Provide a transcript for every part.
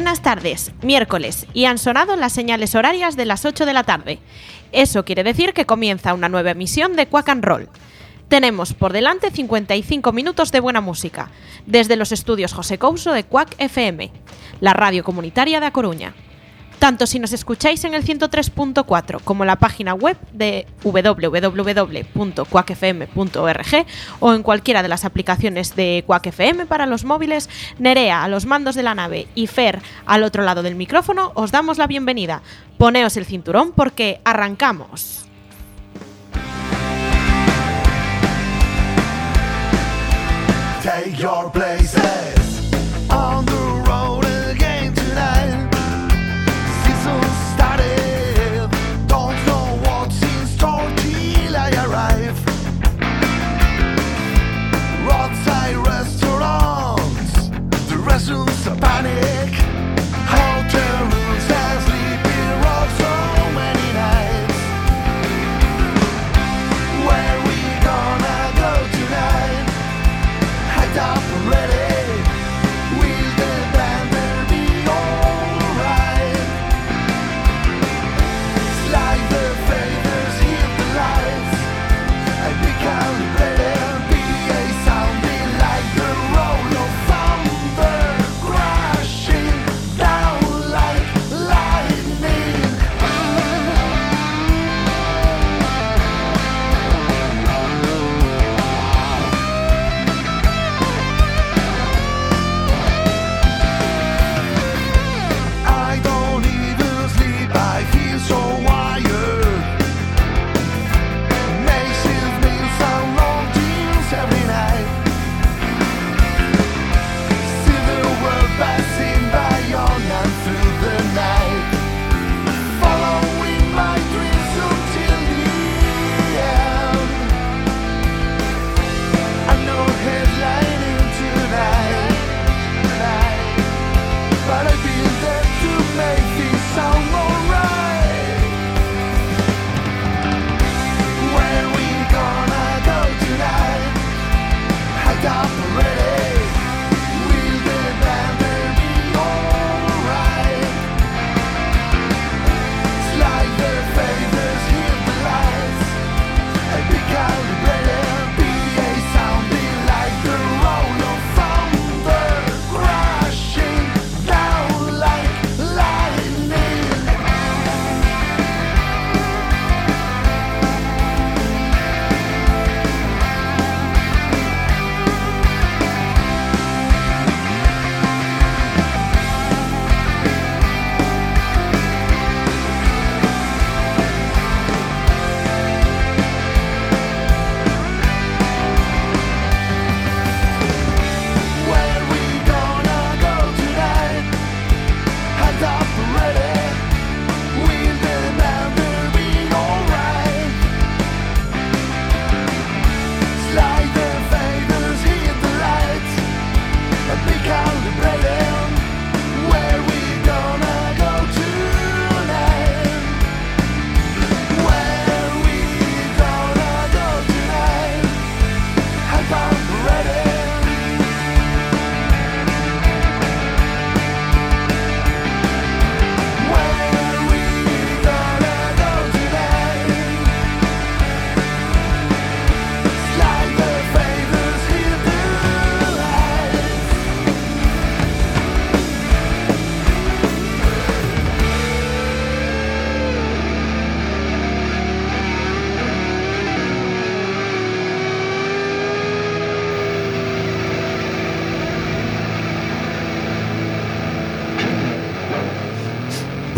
Buenas tardes, miércoles, y han sonado las señales horarias de las 8 de la tarde. Eso quiere decir que comienza una nueva emisión de Quack and Roll. Tenemos por delante 55 minutos de buena música, desde los estudios José Couso de Quack FM, la radio comunitaria de A Coruña. Tanto si nos escucháis en el 103.4 como la página web de www.quackfm.org o en cualquiera de las aplicaciones de Quack para los móviles, Nerea a los mandos de la nave y Fer al otro lado del micrófono, os damos la bienvenida. Poneos el cinturón porque arrancamos.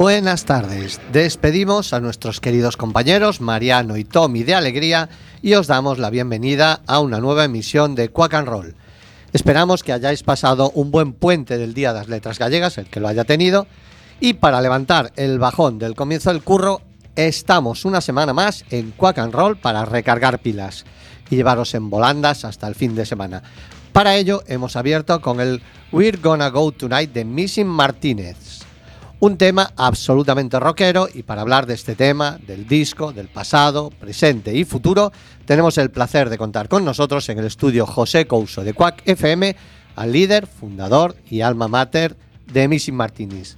Buenas tardes. Despedimos a nuestros queridos compañeros Mariano y Tommy de Alegría y os damos la bienvenida a una nueva emisión de Quack and Roll. Esperamos que hayáis pasado un buen puente del Día de las Letras Gallegas, el que lo haya tenido, y para levantar el bajón del comienzo del curro, estamos una semana más en Quack and Roll para recargar pilas y llevaros en volandas hasta el fin de semana. Para ello hemos abierto con el We're Gonna Go Tonight de Missing Martínez. Un tema absolutamente rockero y para hablar de este tema, del disco, del pasado, presente y futuro, tenemos el placer de contar con nosotros en el estudio José Couso de Quack FM, al líder, fundador y alma mater de Missing Martínez.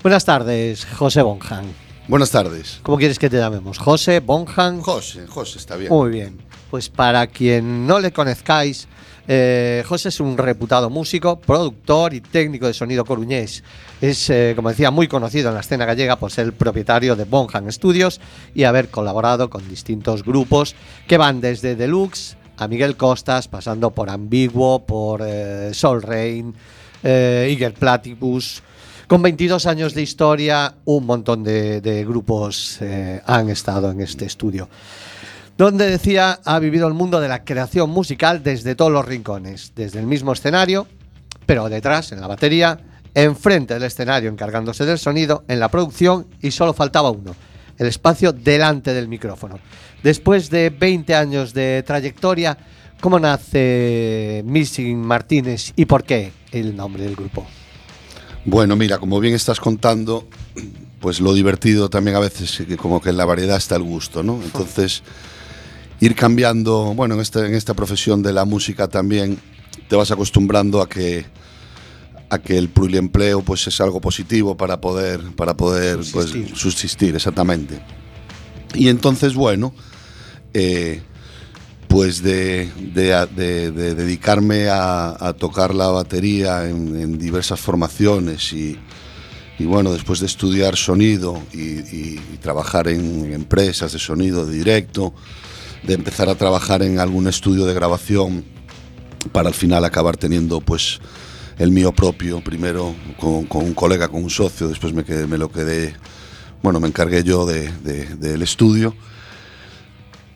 Buenas tardes, José Bonjan. Buenas tardes. ¿Cómo quieres que te llamemos? José Bonjan. José, José, está bien. Muy bien. Pues para quien no le conozcáis, eh, José es un reputado músico, productor y técnico de sonido coruñés. Es, eh, como decía, muy conocido en la escena gallega por ser el propietario de Bonham Studios y haber colaborado con distintos grupos que van desde Deluxe a Miguel Costas, pasando por Ambiguo, por eh, Soul Rain, eh, Eager Platypus. Con 22 años de historia, un montón de, grupos eh, han estado en este estudio donde decía ha vivido el mundo de la creación musical desde todos los rincones, desde el mismo escenario, pero detrás, en la batería, enfrente del escenario encargándose del sonido, en la producción y solo faltaba uno, el espacio delante del micrófono. Después de 20 años de trayectoria, ¿cómo nace Missing Martínez y por qué el nombre del grupo? Bueno, mira, como bien estás contando, pues lo divertido también a veces, como que en la variedad está el gusto, ¿no? Entonces, ir cambiando, bueno, en esta, en esta profesión de la música también te vas acostumbrando a que a que el pluriempleo pues es algo positivo para poder para poder pues, Subsistir. subsistir exactamente y entonces bueno eh, pues de, de- de- de dedicarme a, a tocar la batería en, en diversas formaciones y, y bueno, después de estudiar sonido y, y- y trabajar en, en empresas de sonido de directo, de empezar a trabajar en algún estudio de grabación para al final acabar teniendo pues el mío propio, primero con, con un colega, con un socio, después me, quedé, me lo quedé, bueno, me encargué yo de- de- del estudio,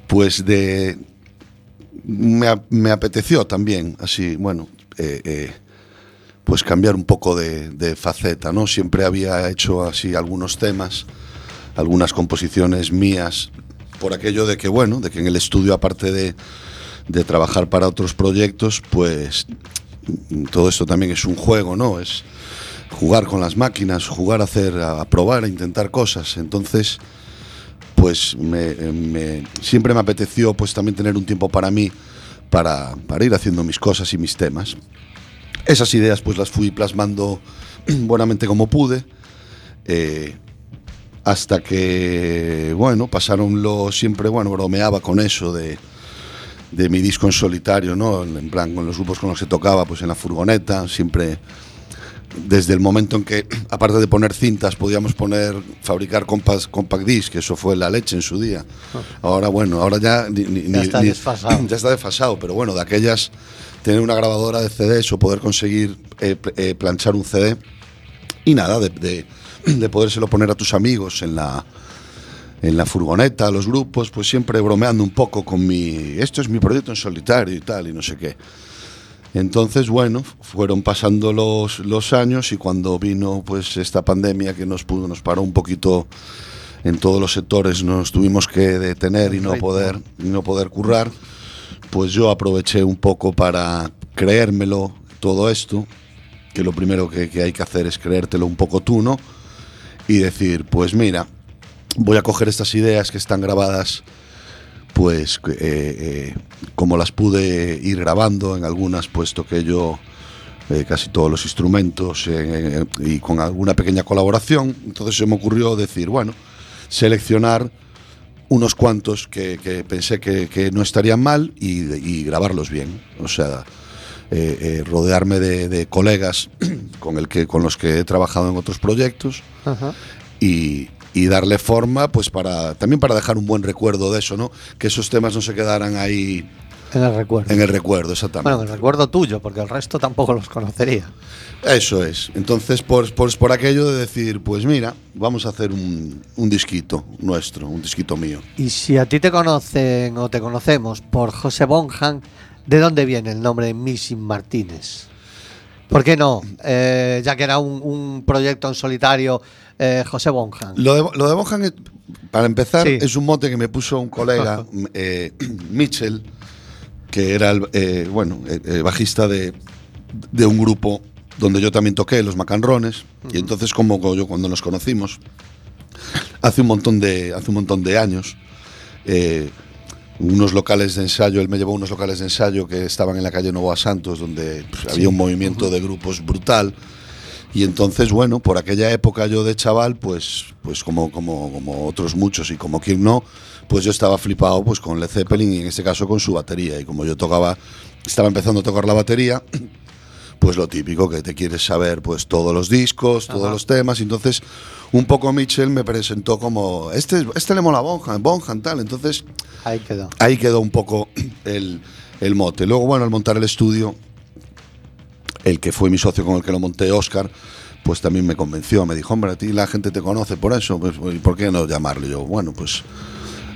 pues de... Me, me apeteció también, así, bueno, eh, eh, pues cambiar un poco de, de faceta, ¿no? Siempre había hecho así algunos temas, algunas composiciones mías, por aquello de que, bueno, de que en el estudio, aparte de, de trabajar para otros proyectos, pues todo esto también es un juego, ¿no? Es jugar con las máquinas, jugar a hacer, a, probar, a intentar cosas. Entonces, pues siempre me apeteció pues también tener un tiempo para mí, para, para ir haciendo mis cosas y mis temas. Esas ideas pues las fui plasmando buenamente como pude. eh, hasta que, bueno, pasaron los... Siempre, bueno, bromeaba con eso de, de mi disco en solitario, ¿no? En plan, con los grupos con los que tocaba, pues en la furgoneta, siempre... Desde el momento en que, aparte de poner cintas, podíamos poner, fabricar compact, compact disc, que eso fue la leche en su día. Ahora, bueno, ahora ya... ni- ni- Ya está ni- desfasado. ya está desfasado, pero bueno, de aquellas, tener una grabadora de CDs o poder conseguir eh, eh, planchar un CD y nada, de, de, de podérselo poner a tus amigos en la, en la furgoneta, a los grupos, pues siempre bromeando un poco con mi, esto es mi proyecto en solitario y tal, y no sé qué. Entonces, bueno, fueron pasando los, los años y cuando vino pues esta pandemia que nos pudo, nos paró un poquito en todos los sectores, nos tuvimos que detener y no poder, y no poder currar, pues yo aproveché un poco para creérmelo todo esto, que lo primero que, que hay que hacer es creértelo un poco tú, ¿no? Y decir, pues mira, voy a coger estas ideas que están grabadas, pues eh, eh, como las pude ir grabando, en algunas pues toqué yo eh, casi todos los instrumentos y con alguna pequeña colaboración, entonces se me ocurrió decir, bueno, seleccionar unos cuantos que, que pensé que, que no estarían mal y, y grabarlos bien. O sea, eh, eh, rodearme de, de colegas con, el que, con los que he trabajado en otros proyectos y, y darle forma, pues para también para dejar un buen recuerdo de eso, ¿no? Que esos temas no se quedaran ahí En el recuerdo. en el recuerdo, exactamente. Bueno, en el recuerdo tuyo, porque el resto tampoco los conocería. Eso es. Entonces, por, por, por aquello de decir, pues mira, vamos a hacer un, un disquito nuestro, un disquito mío. Y si a ti te conocen o te conocemos por José Bonjan, ¿de dónde viene el nombre de Missing Martínez? ¿Por qué no? Eh, ya que era un, un proyecto en solitario, eh, José Bonjan. Lo de, lo de es- para empezar, Sí. es un mote que me puso un colega, eh, Mitchell, que era el bueno, bajista de, de un grupo donde yo también toqué, los Macanrones. Y entonces, como yo cuando nos conocimos, hace un montón de, hace un montón de años, unos locales de ensayo, él me llevó a unos locales de ensayo que estaban en la calle Novoa Santos, donde pues, había un movimiento de grupos brutal. Y entonces, bueno, por aquella época yo de chaval, pues, pues como, como, como otros muchos y como quien no, pues yo estaba flipado pues con Led Zeppelin y en este caso con su batería. Y como yo tocaba, estaba empezando a tocar la batería, pues lo típico que te quieres saber pues todos los discos, todos Ajá. los temas. Entonces, un poco Mitchell me presentó como, este, este le mola Bonham, Bonham, tal. Entonces, Ahí quedó. ahí quedó un poco el, el mote. Luego, bueno, al montar el estudio, el que fue mi socio con el que lo monté, Oscar, pues también me convenció. Me dijo, hombre, a ti la gente te conoce por eso, pues, ¿y por qué no llamarle? Yo, bueno, pues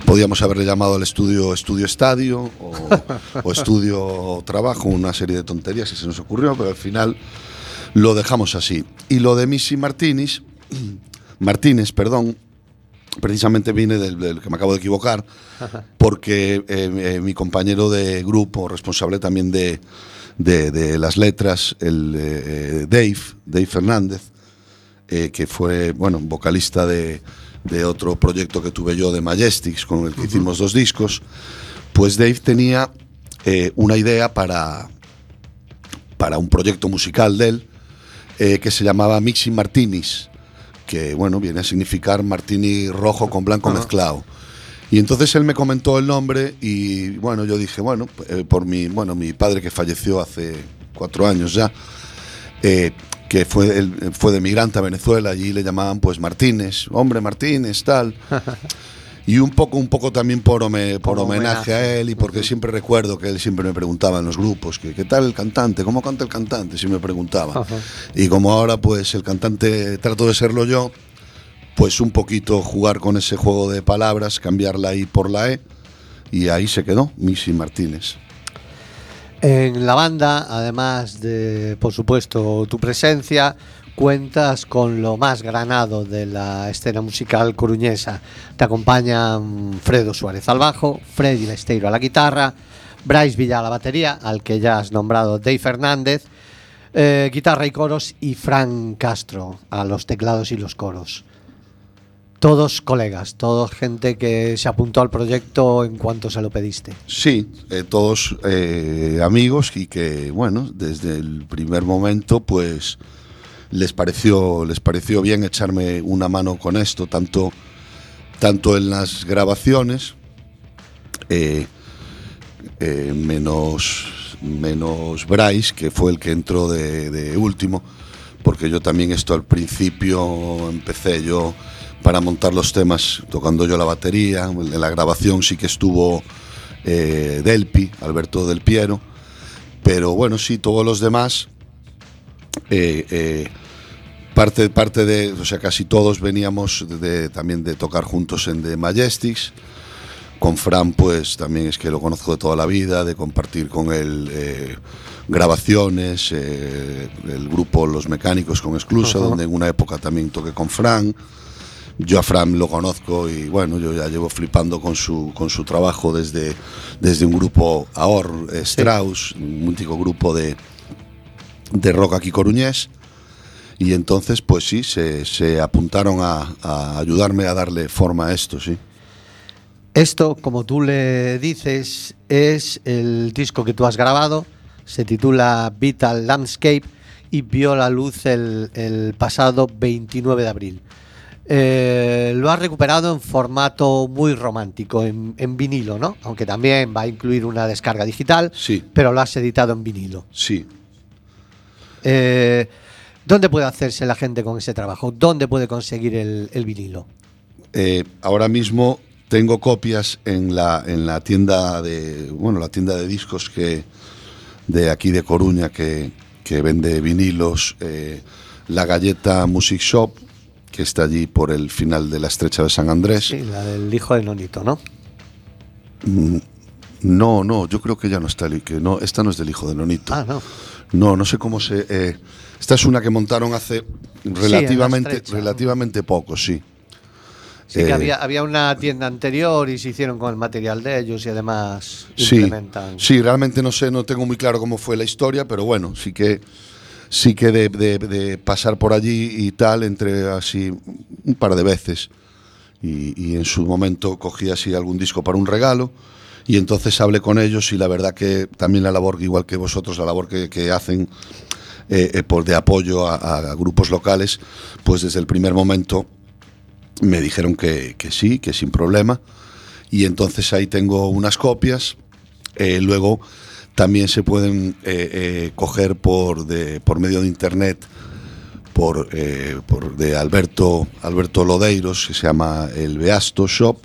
podíamos haberle llamado al estudio Estudio Estadio o, o Estudio Trabajo, una serie de tonterías que se nos ocurrió, pero al final lo dejamos así. Y lo de Missy Martínez, Martínez, perdón, precisamente viene del, del que me acabo de equivocar, porque eh, eh, mi compañero de grupo, responsable también de, de- de las letras, el eh, Dave, Dave Fernández, que fue, bueno, vocalista de, de otro proyecto que tuve yo de Majestics, con el que hicimos dos discos, pues Dave tenía eh, una idea para, para un proyecto musical de él eh, que se llamaba Mixing Martinis, que bueno, viene a significar martini rojo con blanco mezclado. Y entonces él me comentó el nombre y bueno, yo dije, bueno, eh, por mi, bueno, mi padre que falleció hace cuatro años ya, que fue, él fue de migrante a Venezuela, allí le llamaban pues Martínez, hombre Martínez, tal. Y un poco, un poco también por, home- por Como homenaje, a él y porque siempre recuerdo que él siempre me preguntaba en los grupos, que, ¿qué tal el cantante? ¿Cómo canta el cantante? Si me preguntaba. Y como ahora pues el cantante trato de serlo yo, pues un poquito jugar con ese juego de palabras, cambiar la I por la E, y ahí se quedó Missy Martínez. En la banda, además de, por supuesto, tu presencia, cuentas con lo más granado de la escena musical coruñesa. Te acompañan Fredo Suárez al bajo, Freddy Lesteiro a la guitarra, Bryce Villa a la batería, al que ya has nombrado Dave Fernández, eh, guitarra y coros, y Fran Castro a los teclados y los coros. Todos colegas, todos gente que se apuntó al proyecto en cuanto se lo pediste. Sí, eh, todos eh, amigos y que, bueno, desde el primer momento, pues les pareció, les pareció bien echarme una mano con esto, tanto, tanto en las grabaciones, eh, menos, menos Bryce, que fue el que entró de último, porque yo también esto al principio empecé yo para montar los temas tocando yo la batería, en la grabación sí que estuvo eh, Delpi, Alberto Del Piero, pero bueno, sí, todos los demás, eh, eh, parte, parte de, o sea, casi todos veníamos de, también de tocar juntos en The Majestics, con Fran, pues también es que lo conozco de toda la vida, de compartir con él grabaciones, el grupo Los Mecánicos con Exclusa, Ajá. donde en una época también toqué con Fran. Yo a Fran lo conozco y bueno, yo ya llevo flipando con su, con su trabajo desde, desde un grupo Ahor, eh, Strauss, un mítico grupo de, de rock aquí coruñés. Y entonces, pues sí, se, se apuntaron a, a ayudarme a darle forma a esto, sí. Esto, como tú le dices, es el disco que tú has grabado. Se titula Vital Landscape y vio la luz el, el pasado 29 de abril. Eh, lo has recuperado en formato muy romántico, en, en vinilo, ¿no? Aunque también va a incluir una descarga digital, Sí, pero lo has editado en vinilo. sí. Eh, ¿Dónde puede hacerse la gente con ese trabajo? ¿Dónde puede conseguir el, el vinilo? Eh, ahora mismo tengo copias en la, en la tienda de bueno la tienda de discos que de aquí de Coruña que, que vende vinilos la galleta Music Shop que está allí por el final de la estrecha de San Andrés Sí, la del hijo de Nonito, ¿no? Mm, no no yo creo que ya no está que no esta no es del hijo de Nonito Ah, no. no no sé cómo se eh, esta es una que montaron hace relativamente estrecha, ¿no? relativamente poco sí Sí, que Eh, había, había una tienda anterior y se hicieron con el material de ellos y además Sí, implementan. sí, realmente no sé, no tengo muy claro cómo fue la historia, pero bueno, sí que sí que de, de- pasar por allí y tal, entre así un par de veces. Y, en su momento cogí así algún disco para un regalo. Y entonces hablé con ellos y la verdad que también la labor, igual que vosotros, la labor que, hacen eh, eh, por de apoyo a, grupos locales, pues desde el primer momento me dijeron que, que sí, que sin problema. Y entonces ahí tengo unas copias. Eh, luego también se pueden eh, eh, coger por, de, por medio de internet por, eh, por de Alberto, Alberto Lodeiros, que se llama el Beasto Shop.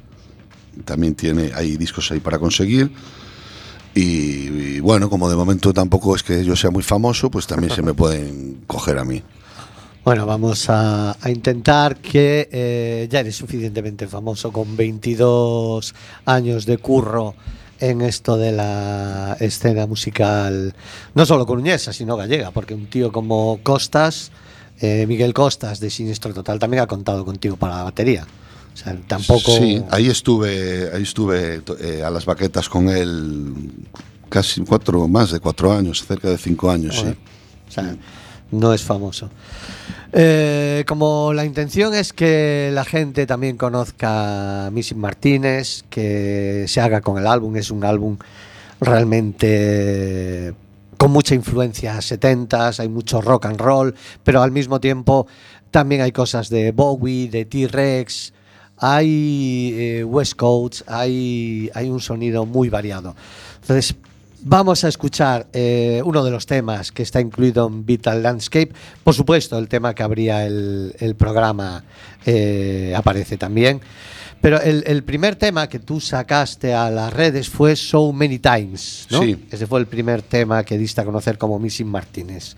También tiene, hay discos ahí para conseguir. Y, y bueno, como de momento tampoco es que yo sea muy famoso, pues también se me pueden coger a mí. Bueno, vamos a, a intentar que eh, ya eres suficientemente famoso con 22 años de curro en esto de la escena musical, no solo coruñesa, sino gallega, porque un tío como Costas, eh, Miguel Costas de Sinistro Total, también ha contado contigo para la batería. O sea, tampoco... Sí, ahí estuve, ahí estuve eh, a las baquetas con él casi cuatro, más de cuatro años, cerca de cinco años, sí. O sea, no es famoso. Eh, como la intención es que la gente también conozca a Missy Martínez, que se haga con el álbum, es un álbum realmente con mucha influencia 70s, hay mucho rock and roll, pero al mismo tiempo también hay cosas de Bowie, de T-Rex, hay eh, West Coast, hay, hay un sonido muy variado. Entonces, vamos a escuchar eh, uno de los temas que está incluido en Vital Landscape. Por supuesto, el tema que abría el, el programa eh, aparece también. Pero el, el primer tema que tú sacaste a las redes fue So Many Times, ¿no? Sí. Ese fue el primer tema que diste a conocer como Missing Martínez.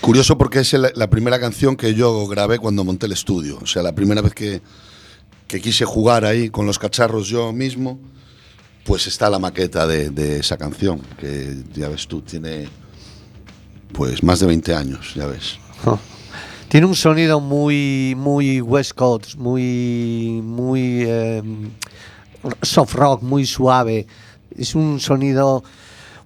Curioso porque es el- la primera canción que yo grabé cuando monté el estudio. O sea, la primera vez que, que quise jugar ahí con los cacharros yo mismo, pues está la maqueta de, esa canción, que ya ves tú, tiene pues más de 20 años, ya ves. Tiene un sonido muy, muy West Coast, muy, muy eh, soft rock, muy suave. Es un sonido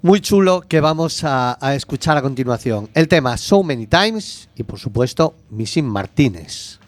muy chulo que vamos a, a escuchar a continuación. El tema So Many Times y por supuesto Missing Martínez.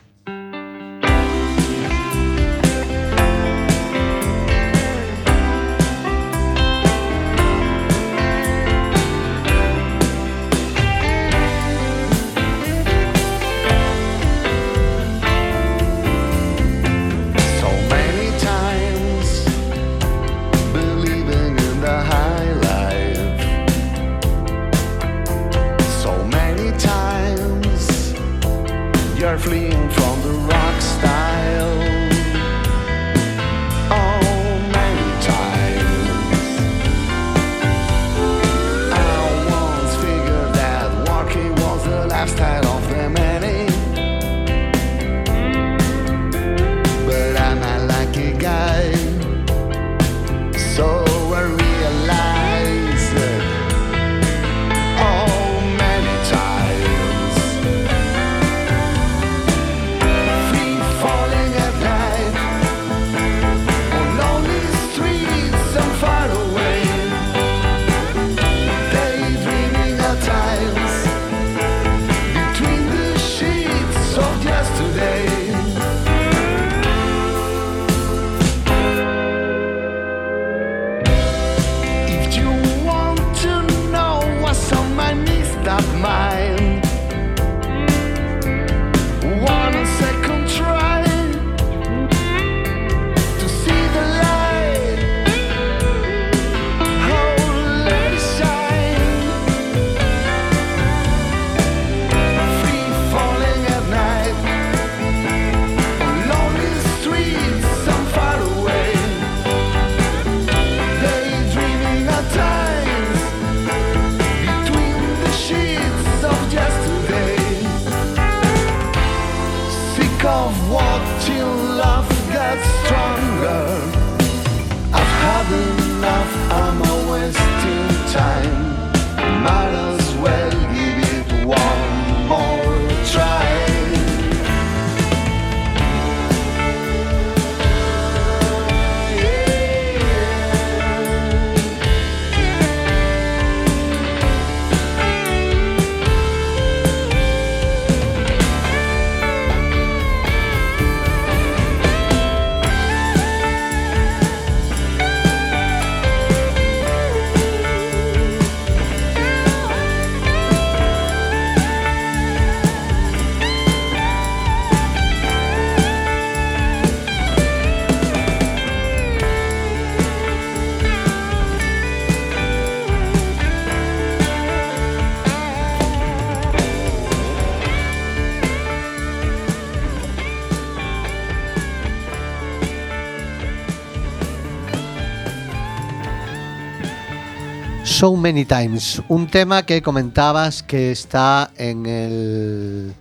So Many Times, un tema que comentabas que está en el,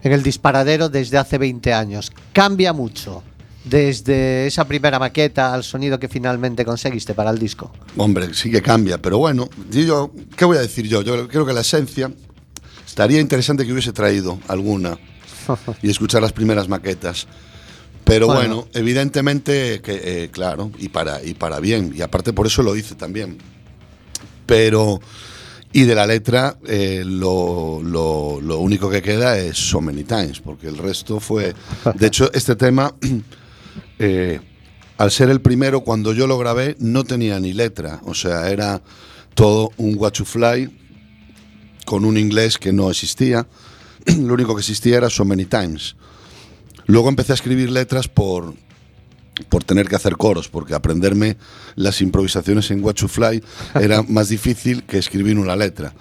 en el disparadero desde hace 20 años. Cambia mucho desde esa primera maqueta al sonido que finalmente conseguiste para el disco. Hombre, sí que cambia, pero bueno, yo, ¿qué voy a decir yo? Yo creo que la esencia estaría interesante que hubiese traído alguna y escuchar las primeras maquetas. Pero Bueno. bueno, evidentemente que eh, claro, y para y para bien, y aparte por eso lo hice también. Pero y de la letra eh, lo, lo- único que queda es So Many Times, porque el resto fue. De hecho, este tema, eh, al ser el primero, cuando yo lo grabé, no tenía ni letra. O sea, era todo un What Fly con un inglés que no existía. Lo único que existía era So Many Times. Luego empecé a escribir letras por, por tener que hacer coros, porque aprenderme las improvisaciones en What to Fly era más difícil que escribir una letra.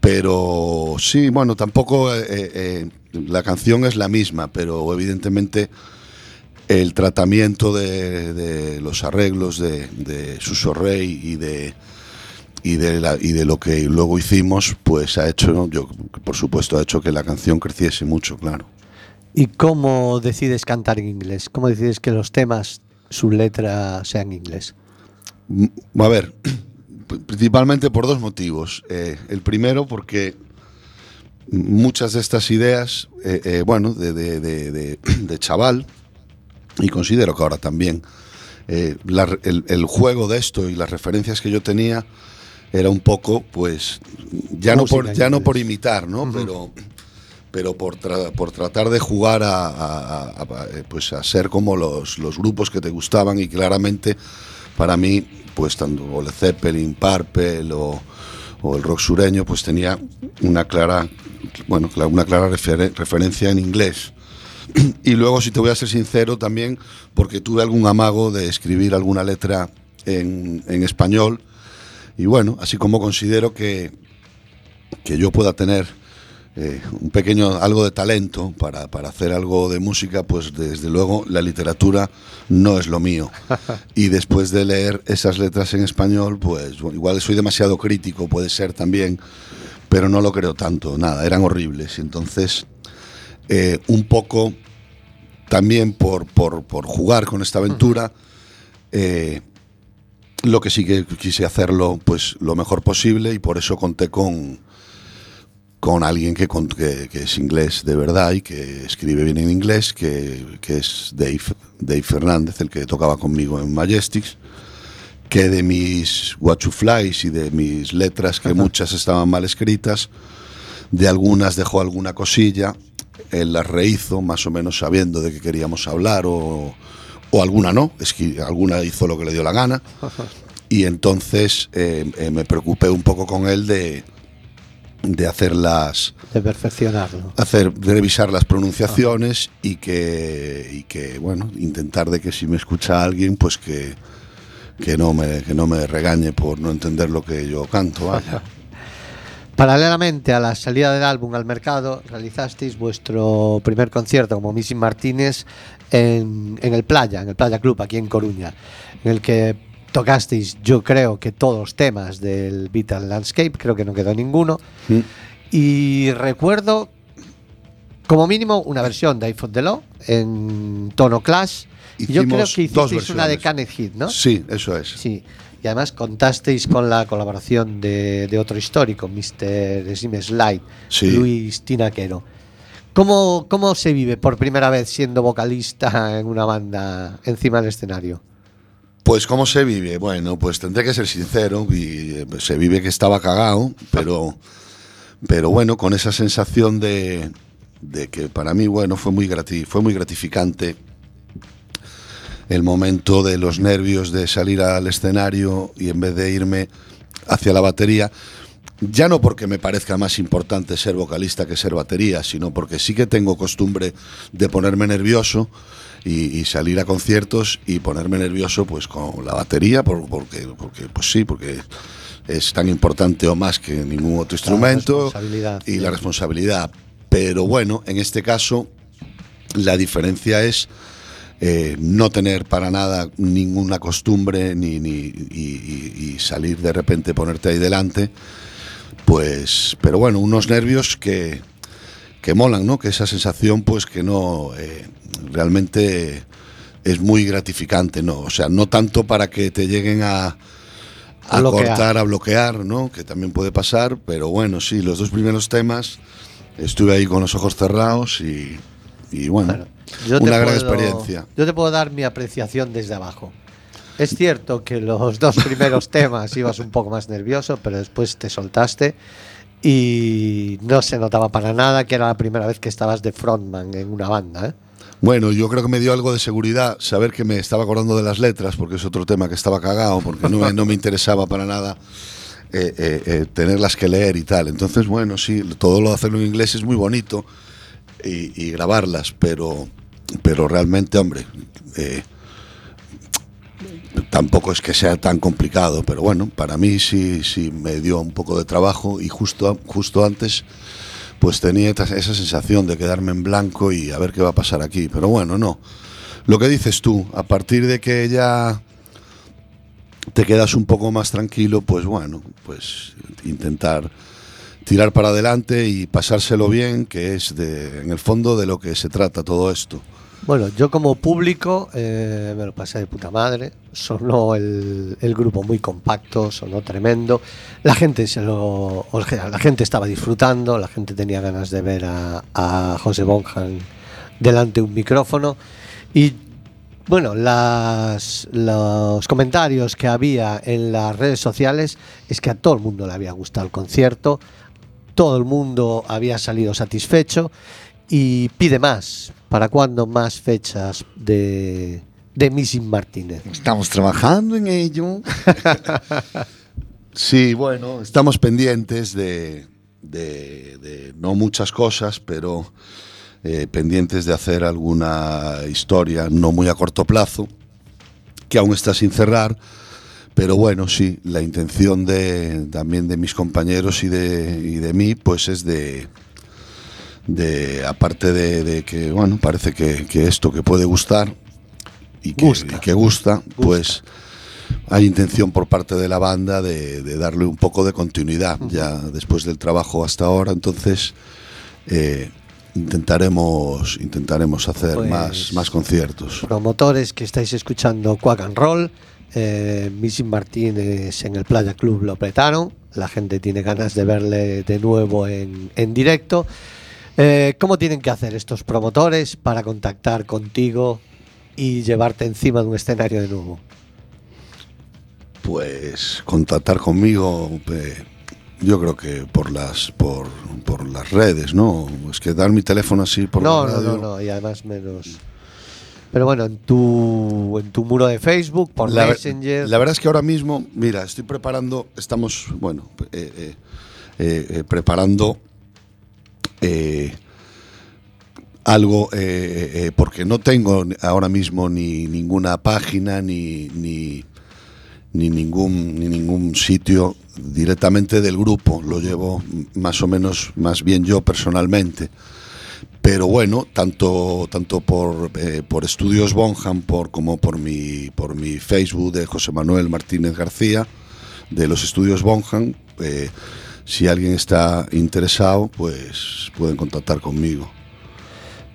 Pero sí, bueno, tampoco eh, eh, la canción es la misma, pero evidentemente el tratamiento de, de los arreglos de, de Suso Rey y de y de la- y de lo que luego hicimos, pues ha hecho, ¿no? yo por supuesto ha hecho que la canción creciese mucho, claro. ¿Y cómo decides cantar en inglés? ¿Cómo decides que los temas, su letra, sea en inglés? Mm, A ver, principalmente por dos motivos. Eh, el primero, porque muchas de estas ideas, eh, eh, bueno, de, de- de- de- chaval, y considero que ahora también, eh, la- el, el juego de esto y las referencias que yo tenía era un poco, pues, ya, no por, ya no por imitar, ¿no? Pero pero por, tra- por tratar de jugar a, a- eh, pues a ser como los, los grupos que te gustaban y claramente para mí pues tanto o Led Zeppelin, Purple o, el rock sureño pues tenía una clara bueno una clara referen- referencia en inglés. Y luego si te voy a ser sincero también porque tuve algún amago de escribir alguna letra en, en español y bueno así como considero que que yo pueda tener eh, un pequeño algo de talento para, para hacer algo de música, pues desde luego la literatura no es lo mío. Y después de leer esas letras en español, pues igual soy demasiado crítico, puede ser también, pero no lo creo tanto, nada, eran horribles. Entonces, eh, un poco también por, por, por jugar con esta aventura, eh, lo que sí que quise hacerlo pues lo mejor posible y por eso conté con, con alguien que, que, que es inglés de verdad y que escribe bien en inglés, que, que es Dave, Dave Fernández, el que tocaba conmigo en Majestics, que de mis What to Flies y de mis letras, que muchas estaban mal escritas, de algunas dejó alguna cosilla, él las rehizo más o menos sabiendo de qué queríamos hablar o, o alguna no, es que alguna hizo lo que le dio la gana. Y entonces eh, eh, me preocupé un poco con él de, de hacerlas, De perfeccionarlo. hacer, de revisar las pronunciaciones y que, y que, bueno, intentar de que si me escucha alguien, pues que, que, no me, que no me regañe por no entender lo que yo canto. Vaya. Paralelamente a la salida del álbum al mercado, realizasteis vuestro primer concierto como Missy Martínez en, en el Playa, en el Playa Club, aquí en Coruña, en el que tocasteis, yo creo que todos temas del Vital Landscape, creo que no quedó ninguno. Mm. Y recuerdo, como mínimo, una versión de iPhone de Law en tono Clash. Y yo creo que hicisteis una de. Canet Hit, ¿no? Sí, eso es. Sí, y además contasteis con la colaboración de, de otro histórico, Mr. Sim Slide, Sí. Luis Tinaquero. ¿Cómo, ¿Cómo se vive por primera vez siendo vocalista en una banda encima del escenario? Pues cómo se vive, bueno, pues tendré que ser sincero y eh, se vive que estaba cagado, pero, pero bueno, con esa sensación de, que para mí, bueno, fue muy, fue muy gratificante el momento de los nervios de salir al escenario y en vez de irme hacia la batería, ya no porque me parezca más importante ser vocalista que ser batería, sino porque sí que tengo costumbre de ponerme nervioso y, y salir a conciertos y ponerme nervioso pues con la batería, por- porque, porque pues sí, porque es tan importante o más que ningún otro instrumento responsabilidad, y la responsabilidad. Pero bueno, en este caso la diferencia es eh, no tener para nada ninguna costumbre ni, ni- y, y- y salir de repente, ponerte ahí delante, pues, pero bueno, unos nervios que, que molan, ¿no? Que esa sensación, pues que no, eh, realmente es muy gratificante, ¿no? O sea, no tanto para que te lleguen a, A cortar, a bloquear, ¿no? Que también puede pasar, pero bueno, sí, los dos primeros temas estuve ahí con los ojos cerrados y, y bueno, Bueno, yo una gran puedo- experiencia. Yo te puedo dar mi apreciación desde abajo. Es cierto que los dos primeros temas ibas un poco más nervioso, pero después te soltaste y no se notaba para nada que era la primera vez que estabas de frontman en una banda. ¿eh? Bueno, yo creo que me dio algo de seguridad saber que me estaba acordando de las letras, porque es otro tema que estaba cagado, porque no me, interesaba para nada eh, eh, eh, tenerlas que leer y tal. Entonces, bueno, sí, todo lo de hacerlo en inglés es muy bonito y, y grabarlas, pero, pero realmente, hombre, tampoco es que sea tan complicado, pero bueno, para mí sí, sí me dio un poco de trabajo y justo, justo antes pues tenía esa sensación de quedarme en blanco y a ver qué va a pasar aquí. Pero bueno, no. Lo que dices tú, a partir de que ya te quedas un poco más tranquilo, pues bueno, pues intentar tirar para adelante y pasárselo bien, que es de, en el fondo de lo que se trata todo esto. Bueno, yo como público eh, me lo pasé de puta madre. Sonó el, grupo muy compacto, sonó tremendo. La gente se lo, la gente estaba disfrutando, la gente tenía ganas de ver a, José Bonjan delante de un micrófono. Y bueno, las, los comentarios que había en las redes sociales es que a todo el mundo le había gustado el concierto, todo el mundo había salido satisfecho y pide más. ¿Para cuándo más fechas de, de Missing Martínez? Estamos trabajando en ello. sí, bueno, estamos pendientes de, de- de no muchas cosas, pero eh, pendientes de hacer alguna historia no muy a corto plazo, que aún está sin cerrar. Pero bueno, sí, la intención de, también de mis compañeros y de, y de mí, pues es de, de aparte de, de que, bueno, parece que, que esto que puede gustar y que Gusta. y que gusta, pues hay intención por parte de la banda de, de darle un poco de continuidad ya después del trabajo hasta ahora. Entonces eh, intentaremos intentaremos hacer Pues- más, más conciertos. Promotores que estáis escuchando Quack and Roll, eh, Missing Martínez en el Playa Club lo apretaron. La gente tiene ganas de verle de nuevo en, en directo. Eh, ¿Cómo tienen que hacer estos promotores para contactar contigo y llevarte encima de un escenario de nuevo? Pues contactar conmigo, eh, yo creo que por las por, por las redes, ¿no? Es que dar mi teléfono así por no, la no, radio- no, no, y además menos. Pero bueno, en tu, en tu muro de Facebook, por La, Messenger. la verdad es que ahora mismo, mira, estoy preparando, estamos, bueno, eh, eh, preparando eh, algo, eh, eh, porque no tengo ahora mismo ni ninguna página ni, ni, ni ningún, ni ningún sitio directamente del grupo, lo llevo más o menos, más bien yo personalmente. Pero bueno, tanto, tanto por, por Estudios Bonham por, como por mi, por mi Facebook de José Manuel Martínez García, de los Estudios Bonham, si alguien está interesado, pues pueden contactar conmigo.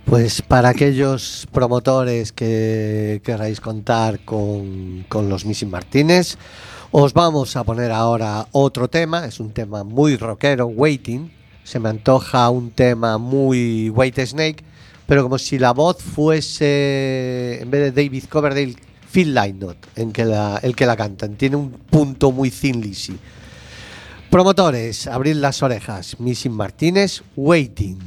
Pues para aquellos promotores que queráis contar con, con los Missing Martínez, os vamos a poner ahora otro tema, es un tema muy rockero, Waiting. Se me antoja un tema muy White Snake, pero como si la voz fuese, en vez de David Coverdale, Phil Lynott, en que la, el que la cantan. Tiene un punto muy Thin Lizzy. Promotores, abrid las orejas. Missing Martínez, Waiting.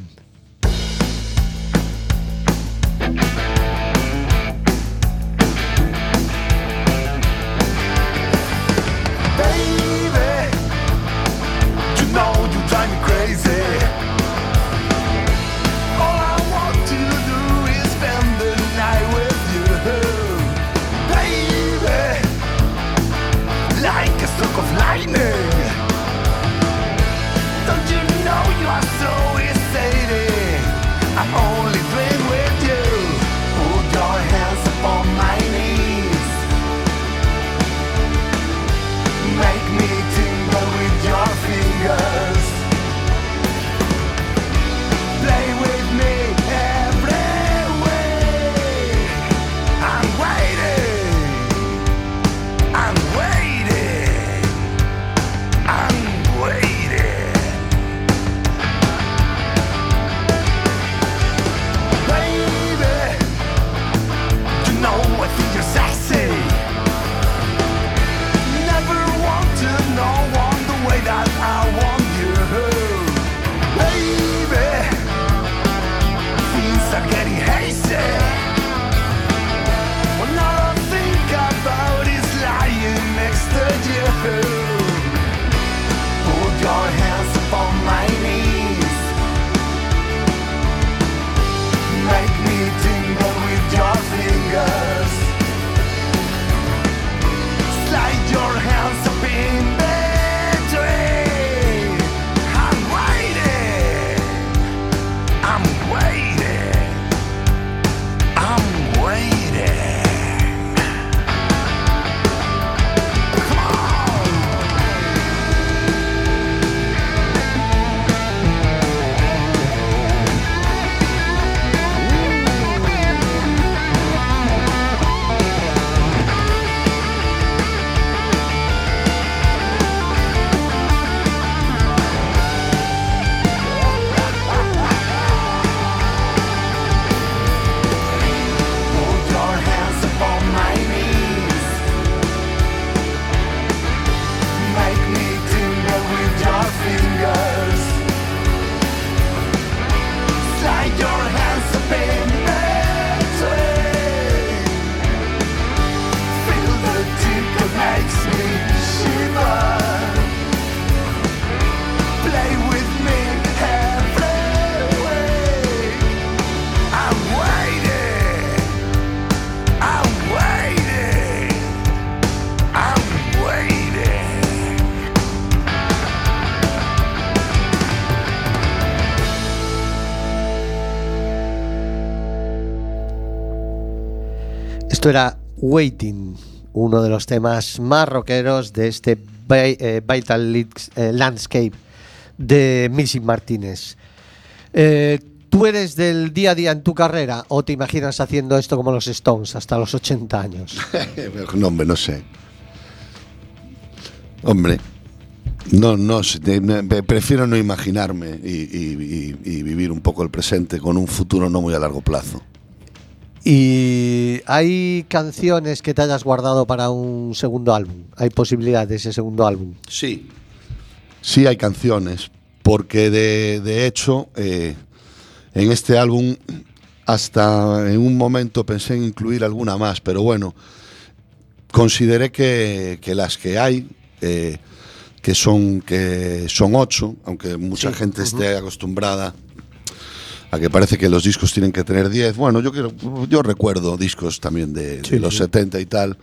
Esto era Waiting, uno de los temas más rockeros de este eh, Vital eh, Landscape de Missy Martínez. Eh, ¿Tú eres del día a día en tu carrera o te imaginas haciendo esto como los Stones hasta los 80 años? no, hombre, no sé. Hombre, no, no, prefiero no imaginarme y vivir un poco el presente con un futuro no muy a largo plazo. ¿Y hay canciones que te hayas guardado para un segundo álbum? ¿Hay posibilidad de ese segundo álbum? Sí. Sí hay canciones, porque de, de hecho, eh, en este álbum, hasta en un momento pensé en incluir alguna más, pero bueno, consideré que, que las que hay, eh, que, son, que son ocho, aunque mucha Sí, gente esté acostumbrada a que parece que los discos tienen que tener 10. Bueno, yo quiero, yo recuerdo discos también de, los sí. 70 y tal,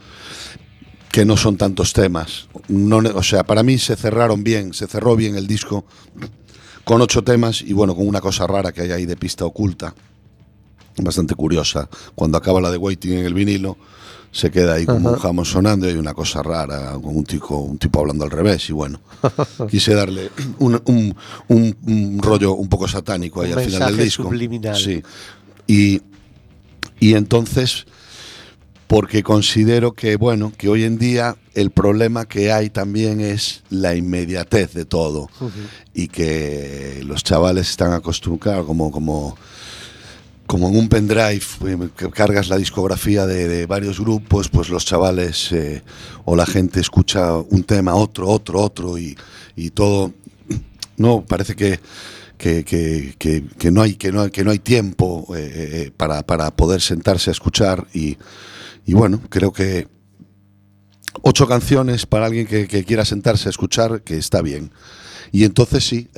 que no son tantos temas. No, o sea, para mí se cerraron bien, se cerró bien el disco con ocho temas y bueno, con una cosa rara que hay ahí de pista oculta, bastante curiosa. Cuando acaba la de Waiting en el vinilo, se queda ahí como Ajá. un jamón sonando y hay una cosa rara, con un tipo, un tipo hablando al revés y bueno, quise darle un, un- un- un rollo un poco satánico ahí al final del disco. subliminal. Sí. Y, y entonces porque considero que bueno que hoy en día el problema que hay también es la inmediatez de todo y que los chavales están acostumbrados como como como en un pendrive eh, que cargas la discografía de, varios grupos, pues los chavales eh, o la gente escucha un tema, otro, otro, otro y, y todo. No, parece que, que, que- no hay que no que no hay tiempo eh, para, para poder sentarse a escuchar y, y bueno, creo que ocho canciones para alguien que, que quiera sentarse a escuchar, que está bien. Y entonces sí,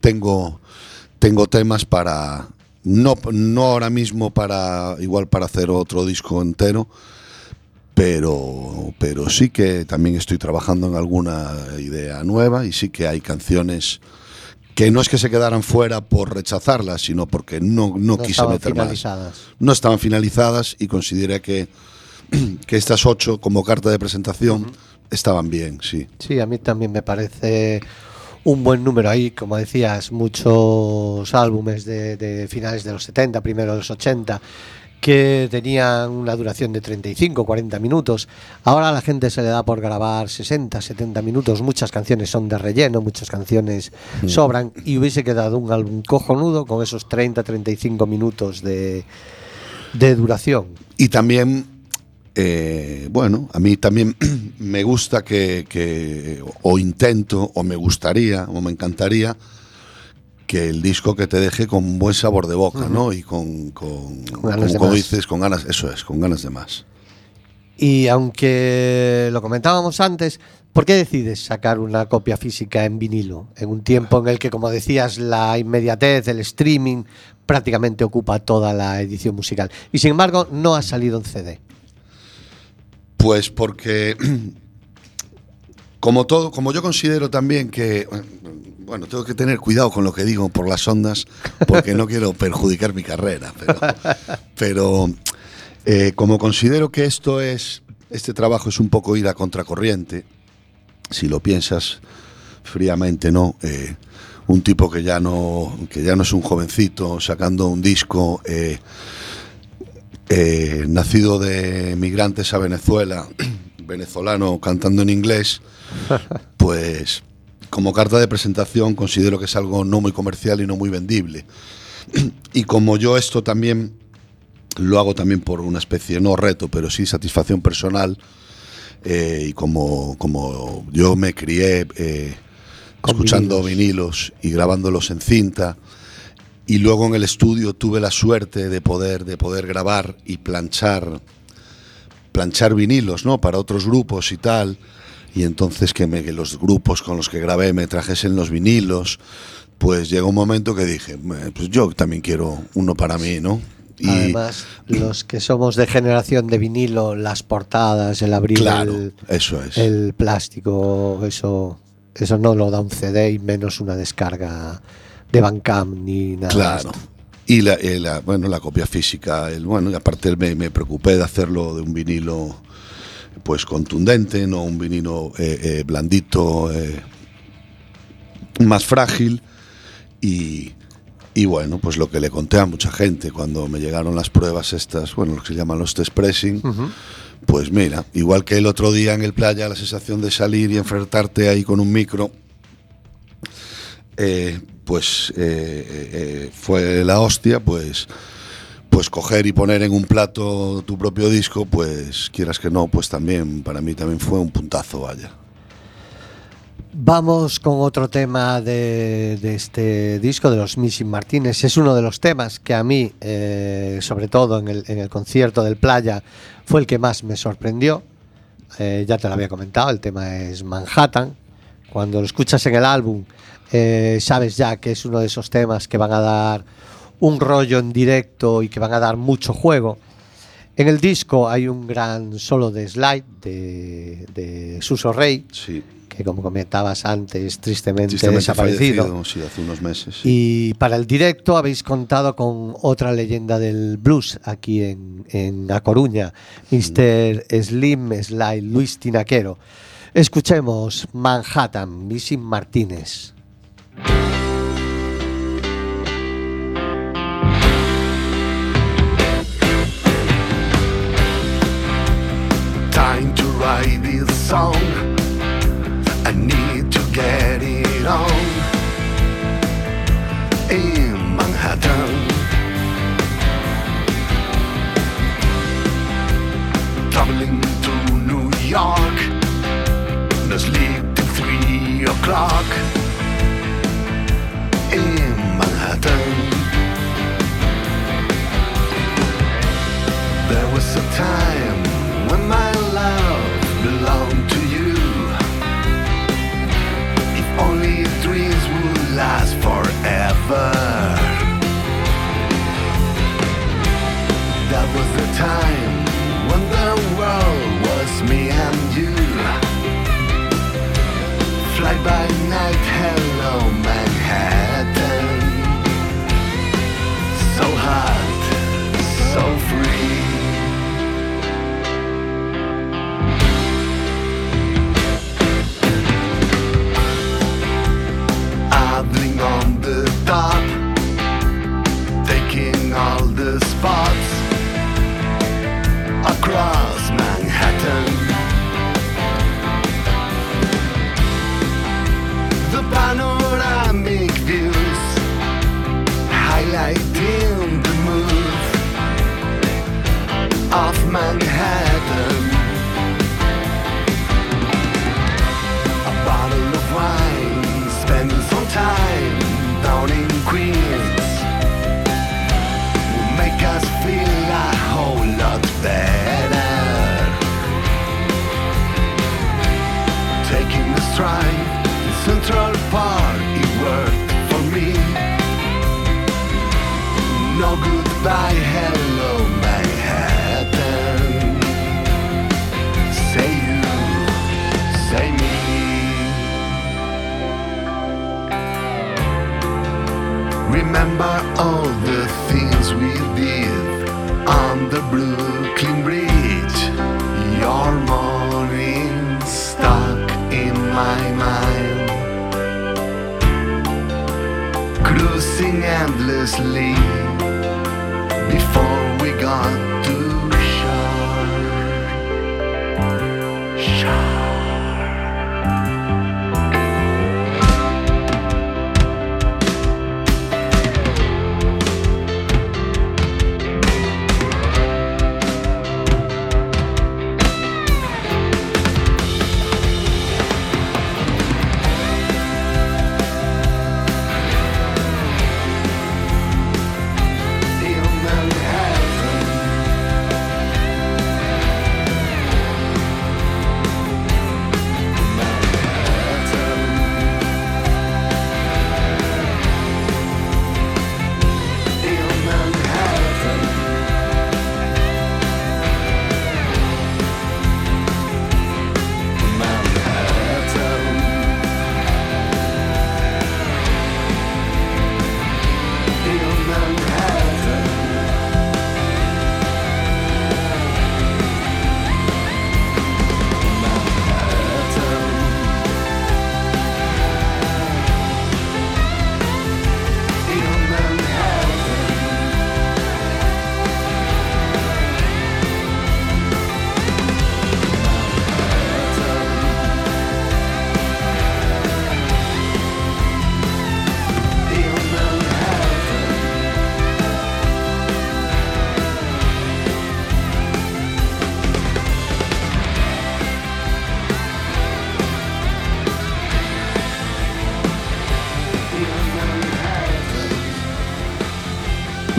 tengo, tengo temas para, no, no ahora mismo para, igual para hacer otro disco entero, pero, pero sí que también estoy trabajando en alguna idea nueva y sí que hay canciones que no es que se quedaran fuera por rechazarlas, sino porque no, no, quise estaban meter más finalizadas. no estaban finalizadas y consideré que, que estas ocho como carta de presentación estaban bien, sí. Sí, a mí también me parece un buen número ahí, como decías, muchos álbumes de, de finales de los 70, primero de los 80, que tenían una duración de 35, 40 minutos. Ahora a la gente se le da por grabar 60, 70 minutos. Muchas canciones son de relleno, muchas canciones sobran y hubiese quedado un álbum cojonudo con esos 30, 35 minutos de, de duración. Y también, eh, bueno, a mí también me gusta que, que- o intento, o me gustaría, o me encantaría, que el disco que te deje con buen sabor de boca, ¿no? Y con, con ganas como, dices, con ganas, eso es, con ganas de más. Y aunque lo comentábamos antes, ¿por qué decides sacar una copia física en vinilo? En un tiempo en el que, como decías, la inmediatez, el streaming prácticamente ocupa toda la edición musical. Y sin embargo, no ha salido en CD. Pues porque, como todo, como yo considero también que, bueno, tengo que tener cuidado con lo que digo por las ondas, porque no quiero perjudicar mi carrera, pero, eh, como considero que esto es, este trabajo es un poco ir a contracorriente, si lo piensas fríamente, ¿no? Eh, un tipo que ya no, que ya no es un jovencito sacando un disco. eh, eh, nacido de migrantes a Venezuela, venezolano cantando en inglés, pues como carta de presentación considero que es algo no muy comercial y no muy vendible. Y como yo esto también lo hago también por una especie, no reto, pero sí satisfacción personal, eh, y como, como yo me crié eh, escuchando vinilos. vinilos y grabándolos en cinta, y luego en el estudio tuve la suerte de poder, de poder grabar y planchar, planchar vinilos, ¿no? Para otros grupos y tal. Y entonces que, me, que los grupos con los que grabé me trajesen los vinilos, pues llegó un momento que dije, "Eh, pues yo también quiero uno para mí, ¿no? Y Además, los que somos de generación de vinilo, las portadas, el abrir claro, el, eso es. el plástico, eso, eso no lo da un CD y menos una descarga de Bandcamp ni nada. Claro. Y la, eh, la- bueno, la copia física, el, bueno, y aparte me, me preocupé de hacerlo de un vinilo pues contundente, no un vinilo eh, eh, blandito, eh, más frágil. Y, y bueno, pues lo que le conté a mucha gente cuando me llegaron las pruebas estas, bueno, lo que se llaman los test pressing, pues mira, igual que el otro día en el playa, la sensación de salir y enfrentarte ahí con un micro, eh, pues eh, eh, fue la hostia, pues pues coger y poner en un plato tu propio disco, pues quieras que no, pues también para mí también fue un puntazo, vaya. Vamos con otro tema de, este disco de los Missing Martínez. Es uno de los temas que a mí, sobre todo en el, en el concierto del Playa, fue el que más me sorprendió. Ya te lo había comentado, el tema es Manhattan. Cuando lo escuchas en el álbum, eh, sabes ya que es uno de esos temas que van a dar un rollo en directo y que van a dar mucho juego. En el disco hay un gran solo de slide de, de Suso Rey, Sí. que como comentabas antes, tristemente, Tristemente desaparecido. sí, hace unos meses. sí. Y para el directo habéis contado con otra leyenda del blues aquí en, en A Coruña, Mr. Slim Sly Luis Tinaquero. Escuchemos Manhattan, Missing Martínez. Time to write this song. I need to get it on. In Manhattan. Traveling to New York. Sleep till three o'clock. In Manhattan. There was a time when my love belonged to you. If only dreams would last forever. That was the time Fly by night, hello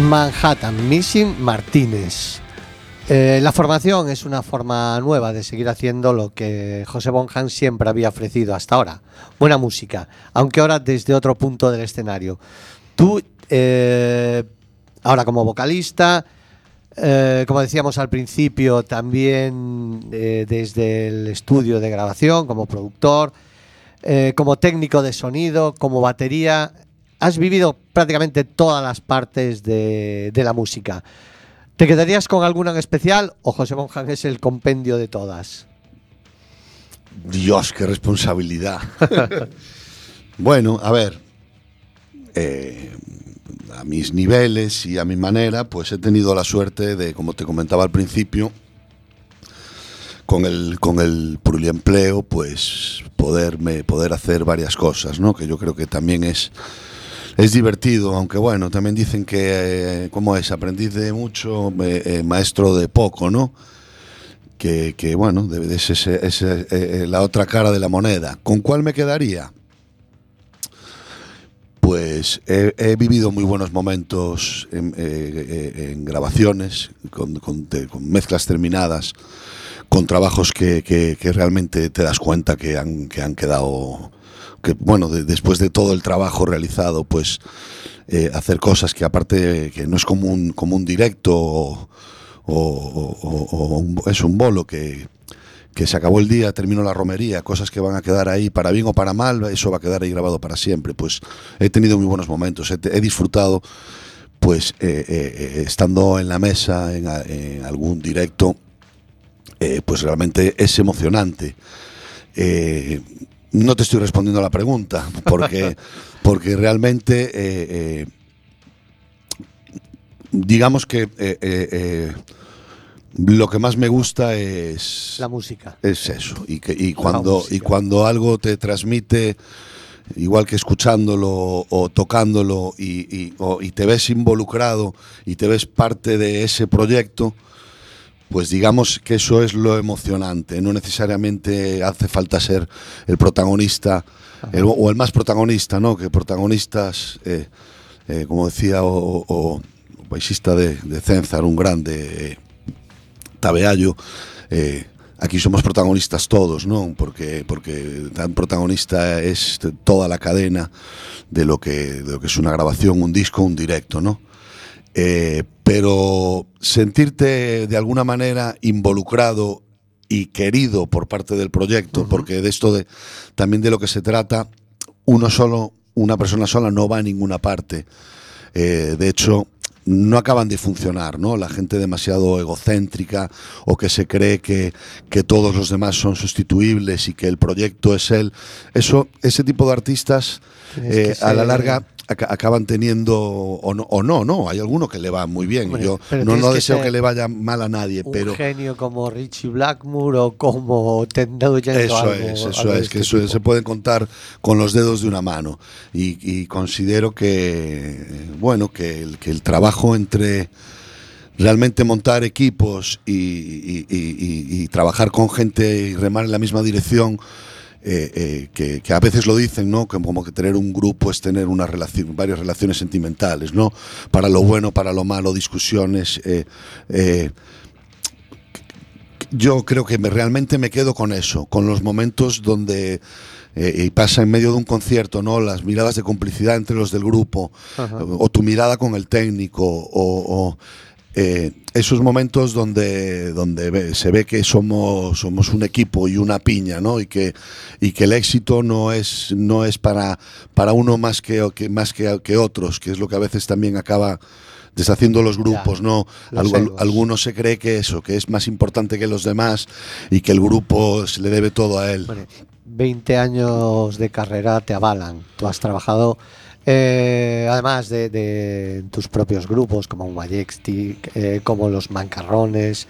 Manhattan Missing Martínez. Eh, la formación es una forma nueva de seguir haciendo lo que José Bonham siempre había ofrecido hasta ahora. Buena música, aunque ahora desde otro punto del escenario. Tú, eh, ahora como vocalista, eh, como decíamos al principio, también desde el estudio de grabación, como productor, como técnico de sonido, como batería, has vivido prácticamente todas las partes de, de la música. ¿Te quedarías con alguna en especial o José Bonjan es el compendio de todas? Dios, qué responsabilidad. bueno, a ver, eh, a mis niveles y a mi manera, pues he tenido la suerte de, como te comentaba al principio, con el, con el pluriempleo, pues poderme, poder hacer varias cosas, ¿no? Que yo creo que también es, es divertido, aunque bueno, también dicen que, eh, ¿cómo es? Aprendiz de mucho, eh, eh, maestro de poco, ¿no? Que, que, bueno, ser ese- ese, eh, la otra cara de la moneda. ¿Con cuál me quedaría? Pues he, vivido muy buenos momentos en, eh, en grabaciones, con, con con mezclas terminadas, con trabajos que, que- que realmente te das cuenta que han, que han quedado, que bueno, de- después de todo el trabajo realizado, pues eh, hacer cosas que aparte que no es como un, como un directo o, es un bolo que, que se acabó el día, terminó la romería, cosas que van a quedar ahí para bien o para mal, eso va a quedar ahí grabado para siempre. Pues he tenido muy buenos momentos, he, disfrutado, pues eh, eh, estando en la mesa, en, algún directo, pues realmente es emocionante. No te estoy respondiendo a la pregunta, porque, porque realmente, eh, eh, digamos que eh, lo que más me gusta es La música. es eso. Y, que, y, cuando, y cuando algo te transmite, igual que escuchándolo o tocándolo, y, y- o- y te ves involucrado y te ves parte de ese proyecto, pues digamos que eso es lo emocionante. No necesariamente hace falta ser el protagonista el- o el más protagonista, ¿no? Que protagonistas, eh, eh, como decía o, o- o baixista de, de Cenzar, un grande, eh, Tabeallo, eh, aquí somos protagonistas todos, ¿no? Porque, porque tan protagonista es toda la cadena de lo que, de lo que es una grabación, un disco, un directo, ¿no? Eh, pero sentirte de alguna manera involucrado y querido por parte del proyecto, porque de esto de también de lo que se trata, uno solo, una persona sola no va a ninguna parte. Eh, de hecho, no acaban de funcionar, ¿no? La gente demasiado egocéntrica o que se cree que, que todos los demás son sustituibles y que el proyecto es él. Eso, ese tipo de artistas eh, a la larga acaban teniendo o no, o no, no, hay alguno que le va muy bien. Hombre, Yo no, no que deseo que le vaya mal a nadie, Un pero genio como Richie Blackmore o como o eso algo- es, algo eso es, este que eso tipo. se pueden contar con los dedos de una mano. Y, y considero que, bueno, que el, que el trabajo entre realmente montar equipos y- y- y- y trabajar con gente y remar en la misma dirección, eh, eh, que, que a veces lo dicen, ¿no? Que como que tener un grupo es tener una relación, varias relaciones sentimentales, ¿no? Para lo bueno, para lo malo, discusiones. eh, yo creo que me- realmente me quedo con eso, con los momentos donde y pasa en medio de un concierto, ¿no? Las miradas de complicidad entre los del grupo, Ajá. o tu mirada con el técnico, o, o, eh, esos momentos donde, donde se ve que somos, somos un equipo y una piña, ¿no? Y que, y que el éxito no es, no es para, para uno más que, que- más que, que otros, que es lo que a veces también acaba deshaciendo los grupos, Ya, ¿no? los Algu- egos. alguno se cree que eso, que es más importante que los demás y que el grupo se le debe todo a él. Bueno, 20 años de carrera te avalan. Tú has trabajado, eh, además de, tus propios grupos, como Majestic, eh, como Los Mancarrones.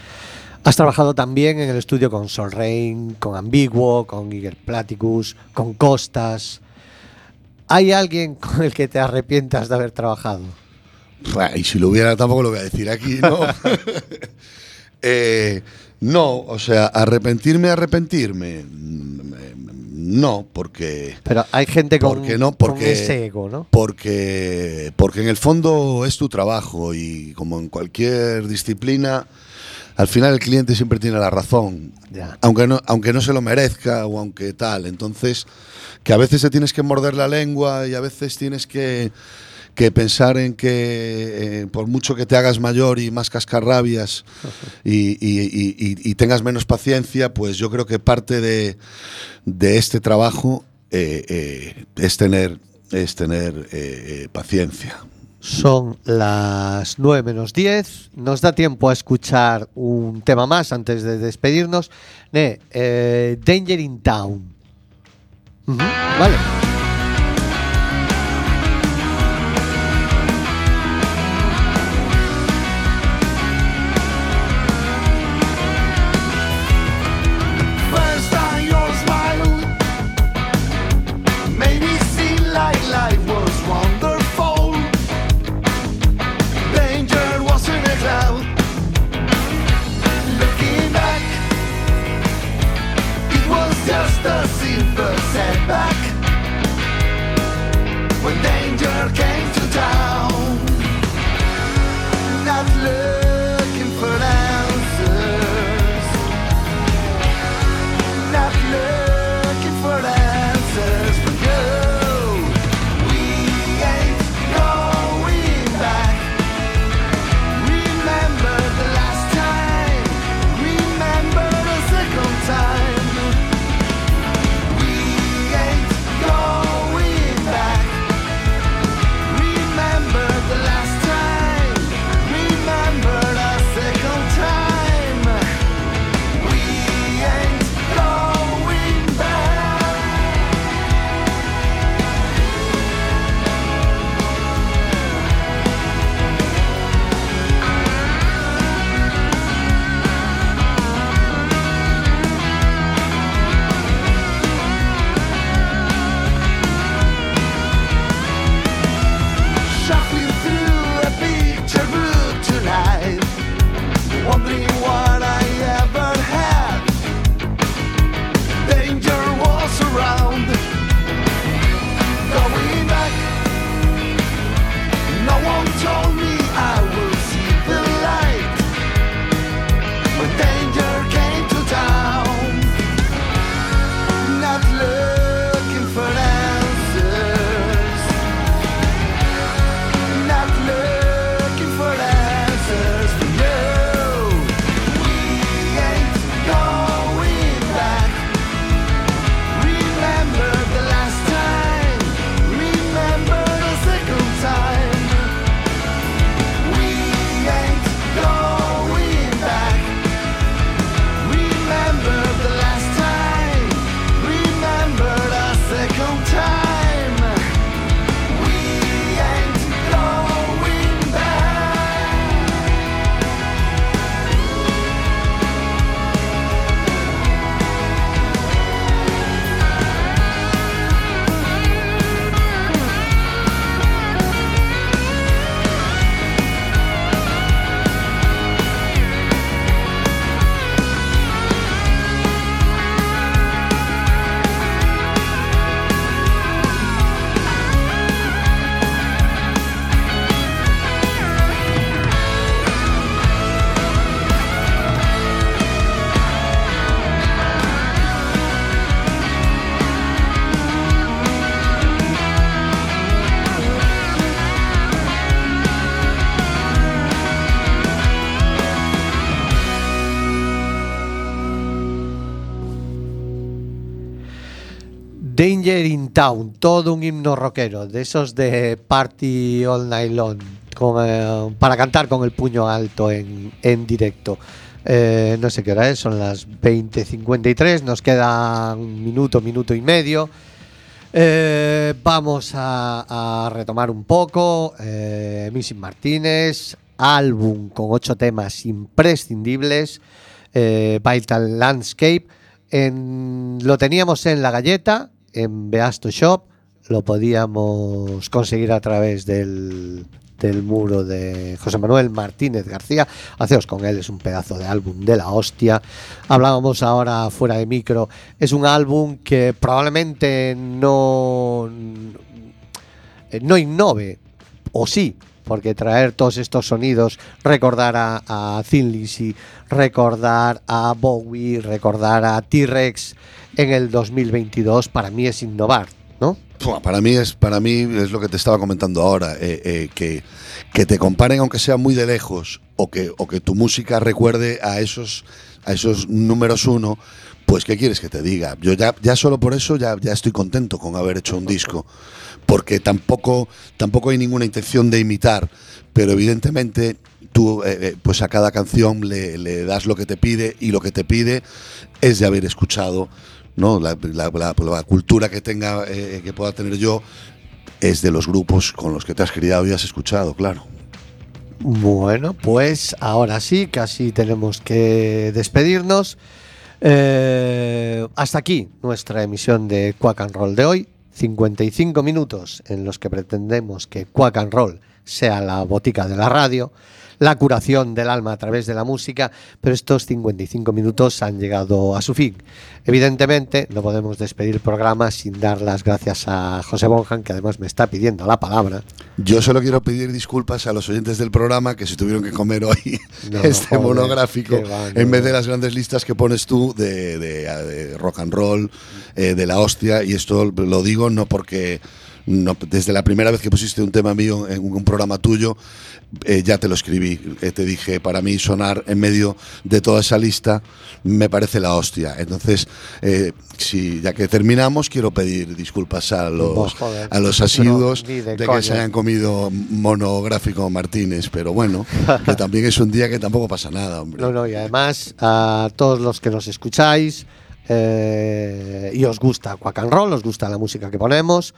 Has trabajado también en el estudio con Sol Rain, con Ambiguo, con Iger Platicus, con Costas. ¿Hay alguien con el que te arrepientas de haber trabajado? Y si lo hubiera, tampoco lo voy a decir aquí, ¿no? Eh, no, o sea, arrepentirme, arrepentirme. No, porque Pero hay gente con, ¿Por qué no? con Porque- ese ego, ¿no? porque porque en el fondo es tu trabajo y como en cualquier disciplina al final el cliente siempre tiene la razón Ya. aunque no aunque no se lo merezca o aunque tal entonces que a veces te tienes que morder la lengua y a veces tienes que que pensar en que eh, por mucho que te hagas mayor y más cascarrabias y, tengas menos paciencia, pues yo creo que parte de, de este trabajo eh, eh, es tener, es tener paciencia. Son las 9 menos 10. Nos da tiempo a escuchar un tema más antes de despedirnos. Danger in Town. Vale. Town, todo un himno rockero, de esos de Party All Night Long, eh, para cantar con el puño alto en, en directo. Eh, no sé qué hora es, son las 20.53, nos queda un minuto, minuto y medio. Eh, vamos a, retomar un poco. Eh, Missy Martínez, álbum con ocho temas imprescindibles. Vital Landscape. Lo teníamos en La Galleta, en Beasto Shop. Lo podíamos conseguir a través del, del muro de José Manuel Martínez García. Haceos con él, es un pedazo de álbum de la hostia. Hablábamos ahora fuera de micro, es un álbum que probablemente no, no innove, o sí, porque traer todos estos sonidos, recordar a, a Thin Lizzy, recordar a Bowie, recordar a T-Rex en el 2022, para mí es innovar, ¿no? Para mí es para mí es lo que te estaba comentando ahora, eh, eh, que, que te comparen aunque sea muy de lejos o que, o que tu música recuerde a esos, a esos números uno, pues ¿qué quieres que te diga? Yo ya, ya solo por eso ya, ya estoy contento con haber hecho un disco, porque tampoco, tampoco hay ninguna intención de imitar, pero evidentemente tú eh, pues a cada canción le, le das lo que te pide y lo que te pide es de haber escuchado ¿no? La, la- cultura que tenga eh, que pueda tener yo es de los grupos con los que te has criado y has escuchado, claro. Bueno, pues ahora sí, casi tenemos que despedirnos. Eh, hasta aquí nuestra emisión de Quack and Roll de hoy. 55 minutos en los que pretendemos que Quack and Roll sea la botica de la radio, la curación del alma a través de la música, pero estos 55 minutos han llegado a su fin. Evidentemente, no podemos despedir el programa sin dar las gracias a José Bonjan, que además me está pidiendo la palabra. Yo solo quiero pedir disculpas a los oyentes del programa que se tuvieron que comer hoy No, este joder, monográfico en vez de las grandes listas que pones tú de, de- de rock and roll, eh, de la hostia, y esto lo digo no porque no, desde la primera vez que pusiste un tema mío en un programa tuyo, eh, ya te lo escribí. Eh, te dije, para mí sonar en medio de toda esa lista me parece la hostia. Entonces, eh, si ya que terminamos, quiero pedir disculpas a los, joder, a los asiduos de que se hayan comido monográfico Martínez, pero bueno, que también es un día que tampoco pasa nada, hombre. No, no, y además a todos los que nos escucháis eh, y os gusta Quack and Roll, os gusta la música que ponemos,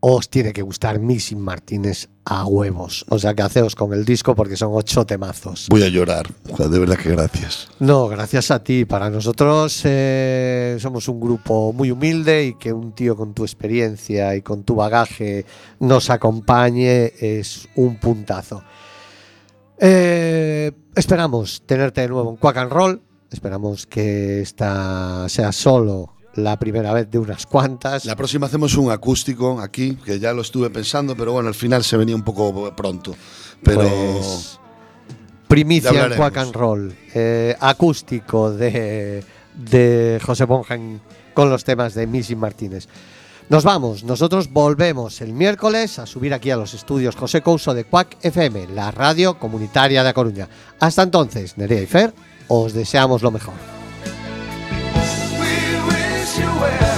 os tiene que gustar Missy Martínez a huevos. O sea que haceos con el disco porque son ocho temazos. Voy a llorar, o sea, de verdad que gracias. No, gracias a ti. Para nosotros eh, somos un grupo muy humilde y que un tío con tu experiencia y con tu bagaje nos acompañe es un puntazo. Eh, esperamos tenerte de nuevo en Quack and Roll. Esperamos que esta sea solo la primera vez de unas cuantas. La próxima hacemos un acústico aquí, que ya lo estuve pensando, pero bueno, al final se venía un poco pronto. Pero Pues, primicia en. Quack and Roll, eh, acústico de, de José Bonjan con los temas de Missy Martínez. Nos vamos, nosotros volvemos el miércoles a subir aquí a los estudios José Couso de Quack FM, la radio comunitaria de A Coruña. Hasta entonces, Nerea y Fer, os deseamos lo mejor. you wear.